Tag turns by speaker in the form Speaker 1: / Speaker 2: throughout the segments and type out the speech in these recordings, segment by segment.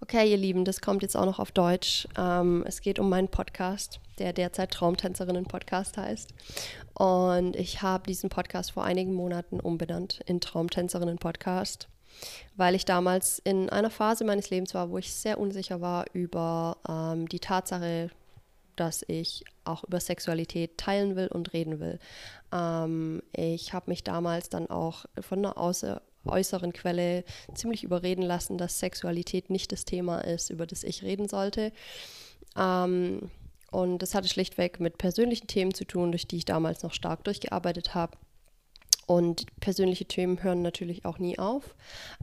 Speaker 1: Okay, ihr Lieben, das kommt jetzt auch noch auf Deutsch. Ähm, es geht um meinen Podcast, der derzeit Traumtänzerinnen-Podcast heißt. Und ich habe diesen Podcast vor einigen Monaten umbenannt in Traumtänzerinnen-Podcast, weil ich damals in einer Phase meines Lebens war, wo ich sehr unsicher war über ähm, die Tatsache, dass ich auch über Sexualität teilen will und reden will. Ähm, ich habe mich damals dann auch von einer außer äußeren Quelle ziemlich überreden lassen, dass Sexualität nicht das Thema ist, über das ich reden sollte. Ähm, und das hatte schlichtweg mit persönlichen Themen zu tun, durch die ich damals noch stark durchgearbeitet habe. Und persönliche Themen hören natürlich auch nie auf.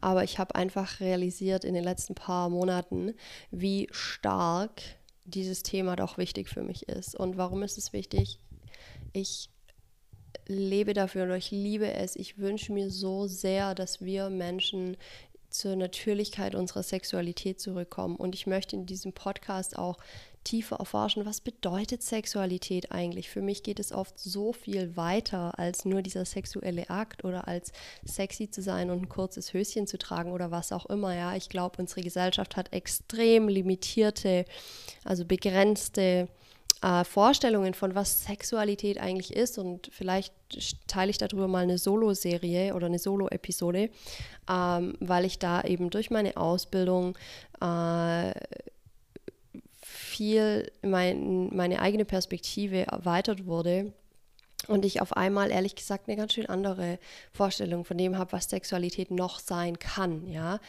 Speaker 1: Aber ich habe einfach realisiert in den letzten paar Monaten, wie stark dieses Thema doch wichtig für mich ist. Und warum ist es wichtig? Ich lebe dafür oder ich liebe es. Ich wünsche mir so sehr, dass wir Menschen zur Natürlichkeit unserer Sexualität zurückkommen. Und ich möchte in diesem Podcast auch tiefer erforschen, was bedeutet Sexualität eigentlich? Für mich geht es oft so viel weiter als nur dieser sexuelle Akt oder als sexy zu sein und ein kurzes Höschen zu tragen oder was auch immer. Ja, ich glaube, unsere Gesellschaft hat extrem limitierte, also begrenzte äh, Vorstellungen von was Sexualität eigentlich ist und vielleicht teile ich darüber mal eine Solo-Serie oder eine Solo-Episode, ähm, weil ich da eben durch meine Ausbildung äh, viel mein, meine eigene Perspektive erweitert wurde und ich auf einmal ehrlich gesagt eine ganz schön andere Vorstellung von dem habe, was Sexualität noch sein kann, ja.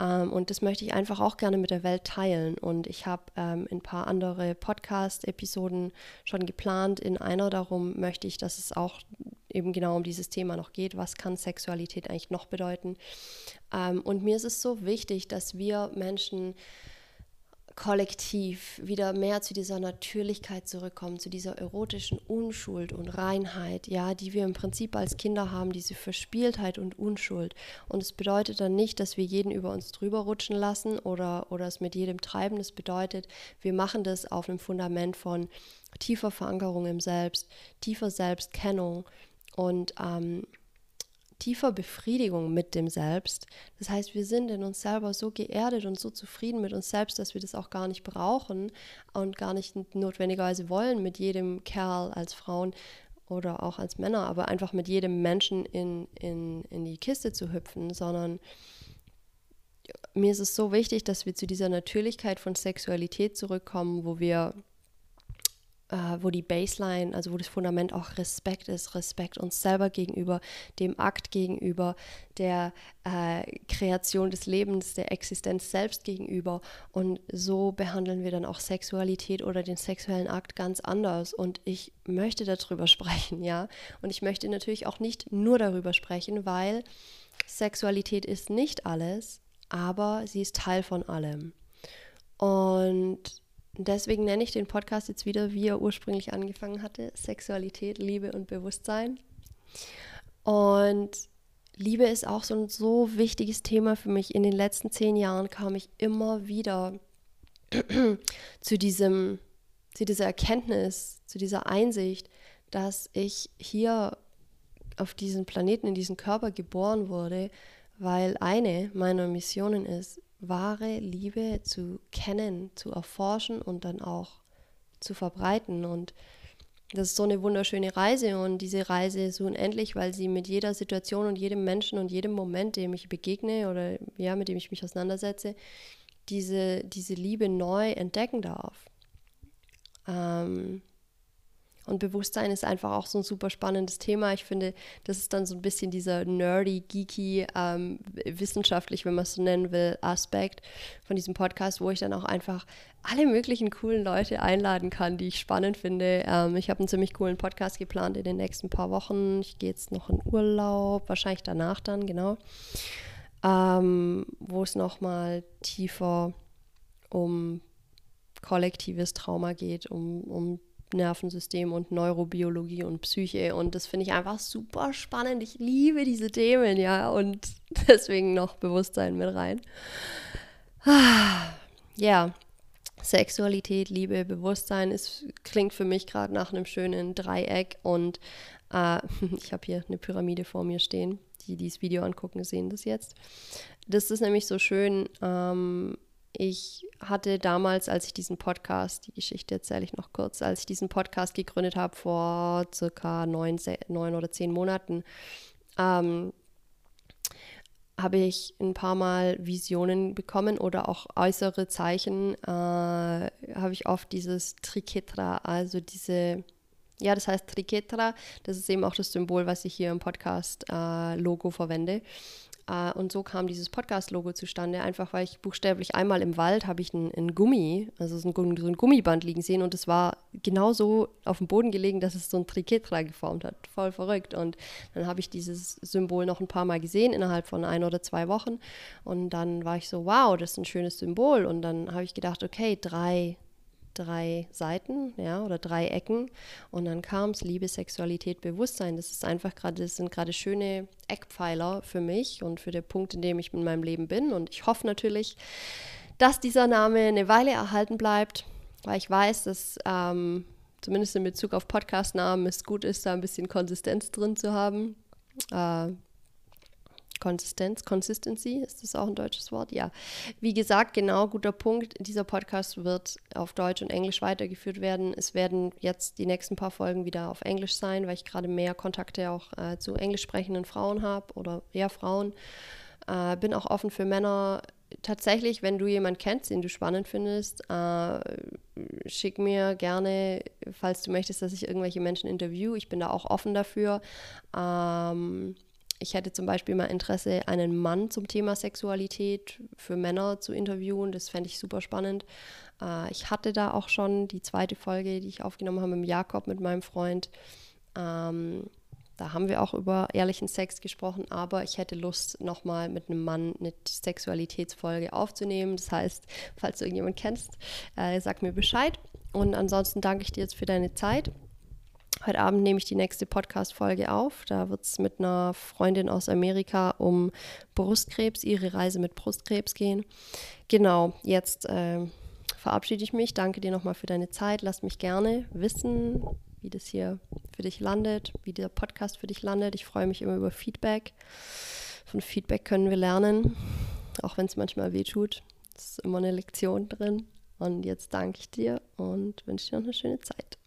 Speaker 1: Ähm, und das möchte ich einfach auch gerne mit der Welt teilen. Und ich habe ähm, ein paar andere Podcast-Episoden schon geplant. In einer darum möchte ich, dass es auch eben genau um dieses Thema noch geht. Was kann Sexualität eigentlich noch bedeuten? Ähm, und mir ist es so wichtig, dass wir Menschen kollektiv wieder mehr zu dieser Natürlichkeit zurückkommen, zu dieser erotischen Unschuld und Reinheit, ja, die wir im Prinzip als Kinder haben, diese Verspieltheit und Unschuld. Und es bedeutet dann nicht, dass wir jeden über uns drüber rutschen lassen oder, oder es mit jedem treiben. Es bedeutet, wir machen das auf einem Fundament von tiefer Verankerung im Selbst, tiefer Selbstkennung und ähm, tiefer Befriedigung mit dem Selbst. Das heißt, wir sind in uns selber so geerdet und so zufrieden mit uns selbst, dass wir das auch gar nicht brauchen und gar nicht notwendigerweise wollen, mit jedem Kerl als Frauen oder auch als Männer, aber einfach mit jedem Menschen in, in, in die Kiste zu hüpfen, sondern mir ist es so wichtig, dass wir zu dieser Natürlichkeit von Sexualität zurückkommen, wo wir äh, wo die Baseline, also wo das Fundament auch Respekt ist, Respekt uns selber gegenüber, dem Akt gegenüber, der äh, Kreation des Lebens, der Existenz selbst gegenüber. Und so behandeln wir dann auch Sexualität oder den sexuellen Akt ganz anders. Und ich möchte darüber sprechen, ja. Und ich möchte natürlich auch nicht nur darüber sprechen, weil Sexualität ist nicht alles, aber sie ist Teil von allem. Und deswegen nenne ich den Podcast jetzt wieder, wie er ursprünglich angefangen hatte: Sexualität, Liebe und Bewusstsein. Und Liebe ist auch so ein so wichtiges Thema für mich. In den letzten zehn Jahren kam ich immer wieder zu diesem, zu dieser Erkenntnis, zu dieser Einsicht, dass ich hier auf diesem Planeten, in diesem Körper geboren wurde, weil eine meiner Missionen ist, wahre Liebe zu kennen, zu erforschen und dann auch zu verbreiten. Und das ist so eine wunderschöne Reise und diese Reise ist unendlich, weil sie mit jeder Situation und jedem Menschen und jedem Moment, dem ich begegne oder ja, mit dem ich mich auseinandersetze, diese, diese Liebe neu entdecken darf. Ähm, und Bewusstsein ist einfach auch so ein super spannendes Thema. Ich finde, das ist dann so ein bisschen dieser nerdy, geeky, ähm, wissenschaftlich, wenn man es so nennen will, Aspekt von diesem Podcast, wo ich dann auch einfach alle möglichen coolen Leute einladen kann, die ich spannend finde. Ähm, ich habe einen ziemlich coolen Podcast geplant in den nächsten paar Wochen. Ich gehe jetzt noch in Urlaub, wahrscheinlich danach dann, genau. Ähm, wo es nochmal tiefer um kollektives Trauma geht, um, um Nervensystem und Neurobiologie und Psyche. Und das finde ich einfach super spannend. Ich liebe diese Themen, ja. Und deswegen noch Bewusstsein mit rein. Ja, Sexualität, Liebe, Bewusstsein ist, klingt für mich gerade nach einem schönen Dreieck. Und äh, ich habe hier eine Pyramide vor mir stehen. Die, die das Video angucken, sehen das jetzt. Das ist nämlich so schön. Ähm, ich hatte damals, als ich diesen Podcast, die Geschichte erzähle ich noch kurz, als ich diesen Podcast gegründet habe vor circa neun, neun oder zehn Monaten, ähm, habe ich ein paar Mal Visionen bekommen oder auch äußere Zeichen, äh, habe ich oft dieses Triketra, also diese, ja, das heißt Triketra, das ist eben auch das Symbol, was ich hier im Podcast-Logo äh, verwende. Uh, und so kam dieses Podcast-Logo zustande, einfach weil ich buchstäblich einmal im Wald habe ich ein, Gummi, also so ein, so ein, Gummiband liegen sehen und es war genau so auf dem Boden gelegen, dass es so ein Triketra geformt hat. Voll verrückt. Und dann habe ich dieses Symbol noch ein paar Mal gesehen innerhalb von ein oder zwei Wochen. Und dann war ich so, wow, das ist ein schönes Symbol. Und dann habe ich gedacht, okay, drei drei Seiten, ja, oder drei Ecken. Und dann kam es Liebe, Sexualität, Bewusstsein. Das ist einfach gerade, das sind gerade schöne Eckpfeiler für mich und für den Punkt, in dem ich in meinem Leben bin. Und ich hoffe natürlich, dass dieser Name eine Weile erhalten bleibt, weil ich weiß, dass ähm, zumindest in Bezug auf Podcast-Namen es gut ist, da ein bisschen Konsistenz drin zu haben. Äh, Konsistenz, Consistency, ist das auch ein deutsches Wort? Ja. Wie gesagt, genau, guter Punkt. Dieser Podcast wird auf Deutsch und Englisch weitergeführt werden. Es werden jetzt die nächsten paar Folgen wieder auf Englisch sein, weil ich gerade mehr Kontakte auch äh, zu englisch sprechenden Frauen habe oder eher Frauen. Äh, bin auch offen für Männer. Tatsächlich, wenn du jemanden kennst, den du spannend findest, äh, schick mir gerne, falls du möchtest, dass ich irgendwelche Menschen interview. Ich bin da auch offen dafür. Ähm, ich hätte zum Beispiel mal Interesse, einen Mann zum Thema Sexualität für Männer zu interviewen. Das fände ich super spannend. Äh, ich hatte da auch schon die zweite Folge, die ich aufgenommen habe mit Jakob, mit meinem Freund. Ähm, da haben wir auch über ehrlichen Sex gesprochen, aber ich hätte Lust, nochmal mit einem Mann eine Sexualitätsfolge aufzunehmen. Das heißt, falls du irgendjemanden kennst, äh, sag mir Bescheid. Und ansonsten danke ich dir jetzt für deine Zeit. Heute Abend nehme ich die nächste Podcast-Folge auf. Da wird es mit einer Freundin aus Amerika um Brustkrebs, ihre Reise mit Brustkrebs gehen. Genau, jetzt äh, verabschiede ich mich. Danke dir nochmal für deine Zeit. Lass mich gerne wissen, wie das hier für dich landet, wie der Podcast für dich landet. Ich freue mich immer über Feedback. Von Feedback können wir lernen, auch wenn es manchmal weh tut. Es ist immer eine Lektion drin. Und jetzt danke ich dir und wünsche dir noch eine schöne Zeit.